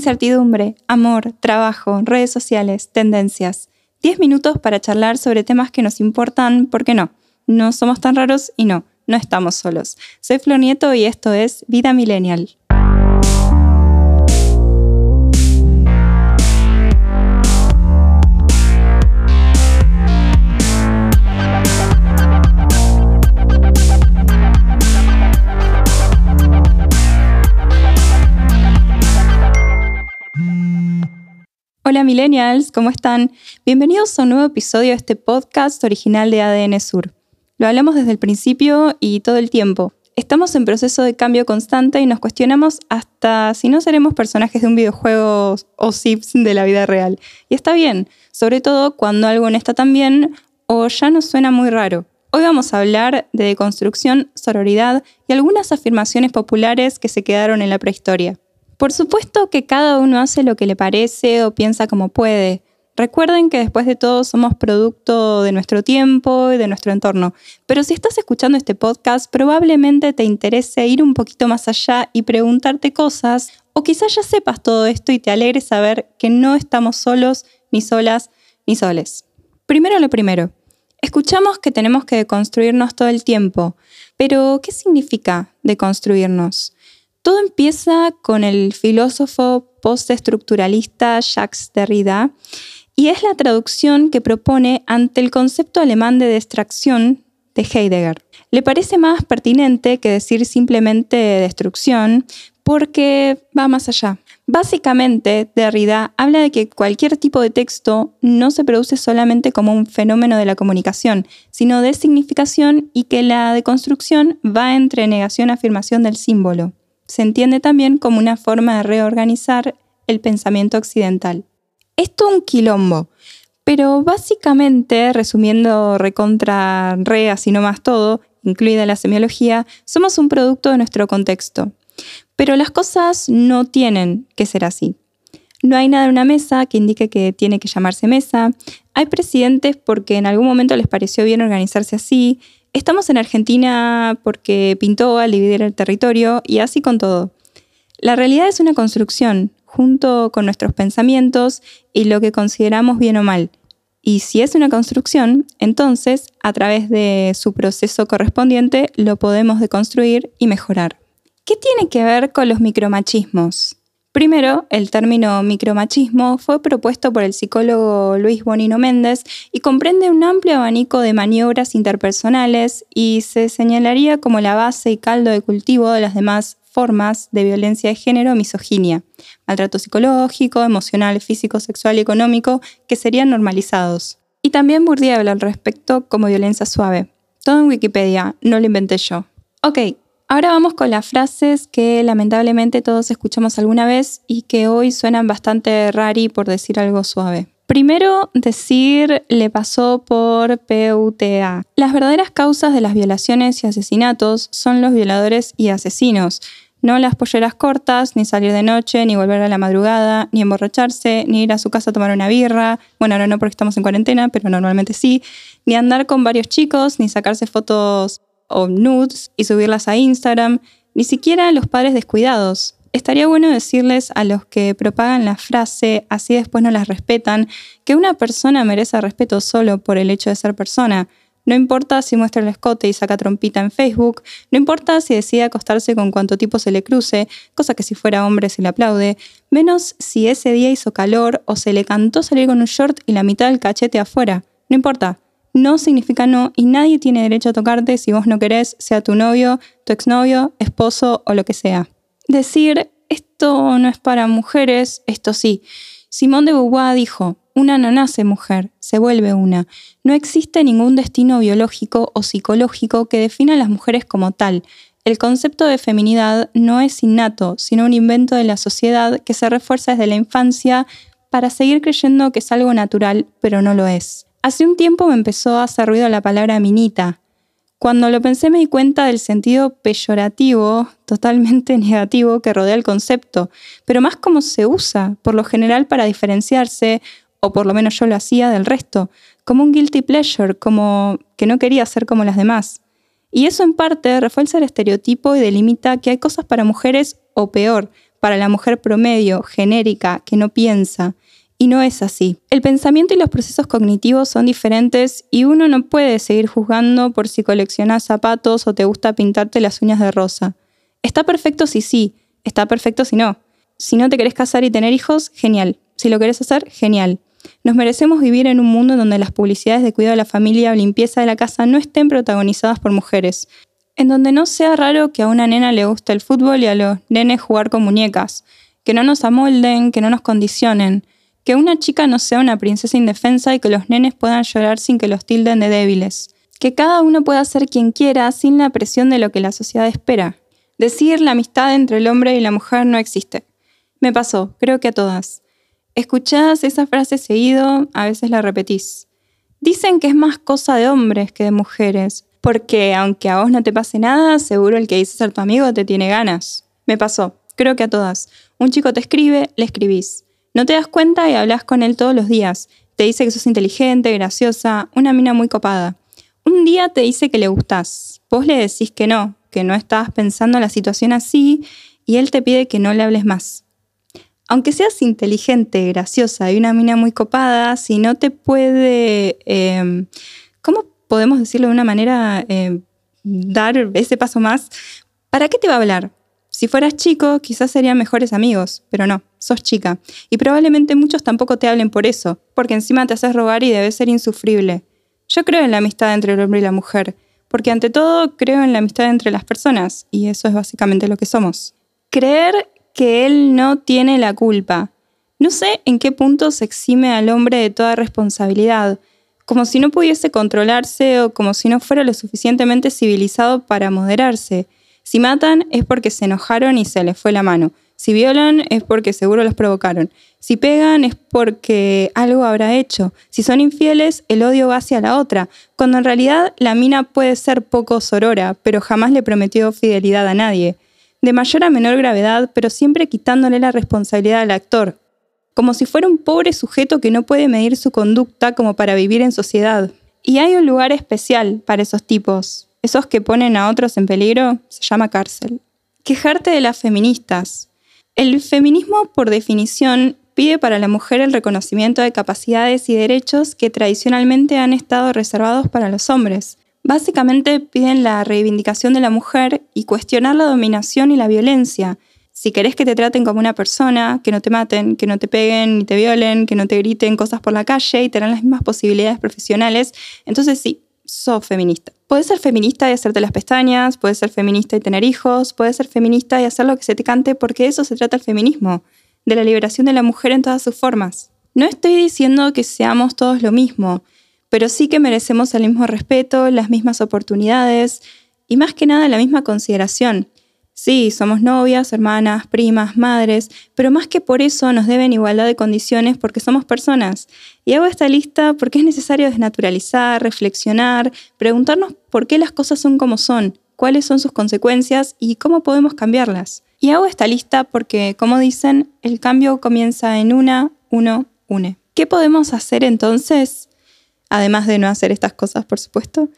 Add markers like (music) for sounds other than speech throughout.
Incertidumbre, amor, trabajo, redes sociales, tendencias. 10 minutos para charlar sobre temas que nos importan, porque no, no somos tan raros y no, no estamos solos. Soy Flor Nieto y esto es Vida Millennial. Hola millennials, ¿cómo están? Bienvenidos a un nuevo episodio de este podcast original de ADN Sur. Lo hablamos desde el principio y todo el tiempo. Estamos en proceso de cambio constante y nos cuestionamos hasta si no seremos personajes de un videojuego o sips de la vida real. Y está bien, sobre todo cuando algo no está tan bien o ya nos suena muy raro. Hoy vamos a hablar de deconstrucción, sororidad y algunas afirmaciones populares que se quedaron en la prehistoria. Por supuesto que cada uno hace lo que le parece o piensa como puede. Recuerden que después de todo somos producto de nuestro tiempo y de nuestro entorno. Pero si estás escuchando este podcast, probablemente te interese ir un poquito más allá y preguntarte cosas, o quizás ya sepas todo esto y te alegre saber que no estamos solos, ni solas, ni soles. Primero lo primero. Escuchamos que tenemos que deconstruirnos todo el tiempo, pero ¿qué significa deconstruirnos? Todo empieza con el filósofo postestructuralista Jacques Derrida y es la traducción que propone ante el concepto alemán de distracción de Heidegger. Le parece más pertinente que decir simplemente destrucción porque va más allá. Básicamente, Derrida habla de que cualquier tipo de texto no se produce solamente como un fenómeno de la comunicación, sino de significación y que la deconstrucción va entre negación y afirmación del símbolo se entiende también como una forma de reorganizar el pensamiento occidental. Esto es un quilombo, pero básicamente, resumiendo recontra re, así no más todo, incluida la semiología, somos un producto de nuestro contexto. Pero las cosas no tienen que ser así. No hay nada en una mesa que indique que tiene que llamarse mesa. Hay presidentes porque en algún momento les pareció bien organizarse así. Estamos en Argentina porque pintó al dividir el territorio y así con todo. La realidad es una construcción, junto con nuestros pensamientos y lo que consideramos bien o mal. Y si es una construcción, entonces, a través de su proceso correspondiente, lo podemos deconstruir y mejorar. ¿Qué tiene que ver con los micromachismos? Primero, el término micromachismo fue propuesto por el psicólogo Luis Bonino Méndez y comprende un amplio abanico de maniobras interpersonales y se señalaría como la base y caldo de cultivo de las demás formas de violencia de género misoginia, maltrato psicológico, emocional, físico, sexual y económico que serían normalizados. Y también Bourdieu habla al respecto como violencia suave. Todo en Wikipedia, no lo inventé yo. Ok, Ahora vamos con las frases que lamentablemente todos escuchamos alguna vez y que hoy suenan bastante rari por decir algo suave. Primero, decir le pasó por PUTA. Las verdaderas causas de las violaciones y asesinatos son los violadores y asesinos, no las polleras cortas, ni salir de noche, ni volver a la madrugada, ni emborracharse, ni ir a su casa a tomar una birra. Bueno, ahora no porque estamos en cuarentena, pero normalmente sí. Ni andar con varios chicos, ni sacarse fotos o nudes y subirlas a Instagram, ni siquiera los padres descuidados. Estaría bueno decirles a los que propagan la frase así después no las respetan, que una persona merece respeto solo por el hecho de ser persona. No importa si muestra el escote y saca trompita en Facebook, no importa si decide acostarse con cuánto tipo se le cruce, cosa que si fuera hombre se le aplaude, menos si ese día hizo calor o se le cantó salir con un short y la mitad del cachete afuera. No importa, no significa no y nadie tiene derecho a tocarte si vos no querés, sea tu novio, tu exnovio, esposo o lo que sea. Decir, esto no es para mujeres, esto sí. Simón de Beauvoir dijo, una no nace mujer, se vuelve una. No existe ningún destino biológico o psicológico que defina a las mujeres como tal. El concepto de feminidad no es innato, sino un invento de la sociedad que se refuerza desde la infancia para seguir creyendo que es algo natural, pero no lo es. Hace un tiempo me empezó a hacer ruido la palabra minita. Cuando lo pensé me di cuenta del sentido peyorativo, totalmente (laughs) negativo, que rodea el concepto, pero más como se usa, por lo general para diferenciarse, o por lo menos yo lo hacía del resto, como un guilty pleasure, como que no quería ser como las demás. Y eso en parte refuerza el estereotipo y delimita que hay cosas para mujeres o peor, para la mujer promedio, genérica, que no piensa. Y no es así. El pensamiento y los procesos cognitivos son diferentes y uno no puede seguir juzgando por si coleccionas zapatos o te gusta pintarte las uñas de rosa. Está perfecto si sí, está perfecto si no. Si no te querés casar y tener hijos, genial. Si lo querés hacer, genial. Nos merecemos vivir en un mundo donde las publicidades de cuidado de la familia o limpieza de la casa no estén protagonizadas por mujeres, en donde no sea raro que a una nena le guste el fútbol y a los nenes jugar con muñecas, que no nos amolden, que no nos condicionen, que una chica no sea una princesa indefensa y que los nenes puedan llorar sin que los tilden de débiles, que cada uno pueda ser quien quiera sin la presión de lo que la sociedad espera. Decir la amistad entre el hombre y la mujer no existe. Me pasó, creo que a todas. Escuchás esa frase seguido, a veces la repetís. Dicen que es más cosa de hombres que de mujeres, porque aunque a vos no te pase nada, seguro el que dice ser tu amigo te tiene ganas. Me pasó, creo que a todas. Un chico te escribe, le escribís. No te das cuenta y hablas con él todos los días. Te dice que sos inteligente, graciosa, una mina muy copada. Un día te dice que le gustás. Vos le decís que no, que no estabas pensando la situación así, y él te pide que no le hables más. Aunque seas inteligente, graciosa y una mina muy copada, si no te puede, eh, ¿cómo podemos decirlo de una manera, eh, dar ese paso más, ¿para qué te va a hablar? Si fueras chico, quizás serían mejores amigos, pero no, sos chica. Y probablemente muchos tampoco te hablen por eso, porque encima te haces rogar y debes ser insufrible. Yo creo en la amistad entre el hombre y la mujer, porque ante todo creo en la amistad entre las personas, y eso es básicamente lo que somos. Creer que él no tiene la culpa. No sé en qué punto se exime al hombre de toda responsabilidad, como si no pudiese controlarse o como si no fuera lo suficientemente civilizado para moderarse. Si matan es porque se enojaron y se les fue la mano. Si violan es porque seguro los provocaron. Si pegan es porque algo habrá hecho. Si son infieles, el odio va hacia la otra, cuando en realidad la mina puede ser poco sorora, pero jamás le prometió fidelidad a nadie. De mayor a menor gravedad, pero siempre quitándole la responsabilidad al actor, como si fuera un pobre sujeto que no puede medir su conducta como para vivir en sociedad. Y hay un lugar especial para esos tipos, esos que ponen a otros en peligro, se llama cárcel. Quejarte de las feministas. El feminismo, por definición, pide para la mujer el reconocimiento de capacidades y derechos que tradicionalmente han estado reservados para los hombres. Básicamente piden la reivindicación de la mujer y cuestionar la dominación y la violencia, si querés que te traten como una persona, que no te maten, que no te peguen ni te violen, que no te griten cosas por la calle y tener las mismas posibilidades profesionales, entonces sí, sos feminista. Puedes ser feminista y hacerte las pestañas, puedes ser feminista y tener hijos, puedes ser feminista y hacer lo que se te cante, porque eso se trata el feminismo, de la liberación de la mujer en todas sus formas. No estoy diciendo que seamos todos lo mismo, pero sí que merecemos el mismo respeto, las mismas oportunidades y más que nada la misma consideración. Sí, somos novias, hermanas, primas, madres, pero más que por eso nos deben igualdad de condiciones porque somos personas. Y hago esta lista porque es necesario desnaturalizar, reflexionar, preguntarnos por qué las cosas son como son, cuáles son sus consecuencias y cómo podemos cambiarlas. Y hago esta lista porque, como dicen, el cambio comienza en una, uno, une. ¿Qué podemos hacer entonces? Además de no hacer estas cosas, por supuesto.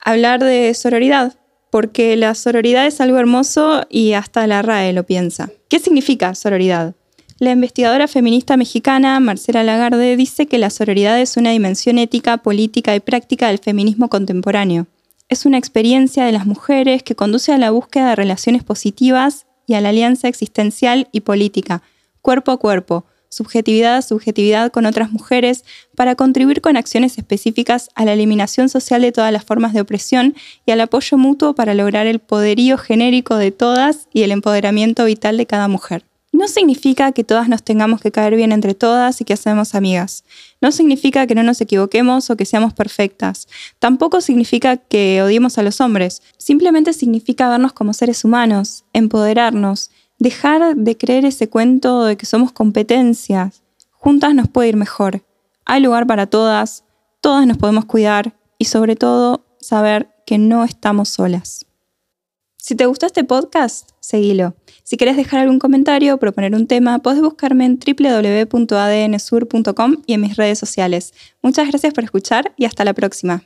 Hablar de sororidad, porque la sororidad es algo hermoso y hasta la RAE lo piensa. ¿Qué significa sororidad? La investigadora feminista mexicana Marcela Lagarde dice que la sororidad es una dimensión ética, política y práctica del feminismo contemporáneo. Es una experiencia de las mujeres que conduce a la búsqueda de relaciones positivas y a la alianza existencial y política, cuerpo a cuerpo, subjetividad a subjetividad con otras mujeres para contribuir con acciones específicas a la eliminación social de todas las formas de opresión y al apoyo mutuo para lograr el poderío genérico de todas y el empoderamiento vital de cada mujer. No significa que todas nos tengamos que caer bien entre todas y que hacemos amigas. No significa que no nos equivoquemos o que seamos perfectas. Tampoco significa que odiemos a los hombres. Simplemente significa vernos como seres humanos, empoderarnos, dejar de creer ese cuento de que somos competencias. Juntas nos puede ir mejor. Hay lugar para todas, todas nos podemos cuidar y sobre todo saber que no estamos solas. Si te gustó este podcast, seguilo. Si quieres dejar algún comentario o proponer un tema, puedes buscarme en www.adnsur.com y en mis redes sociales. Muchas gracias por escuchar y hasta la próxima.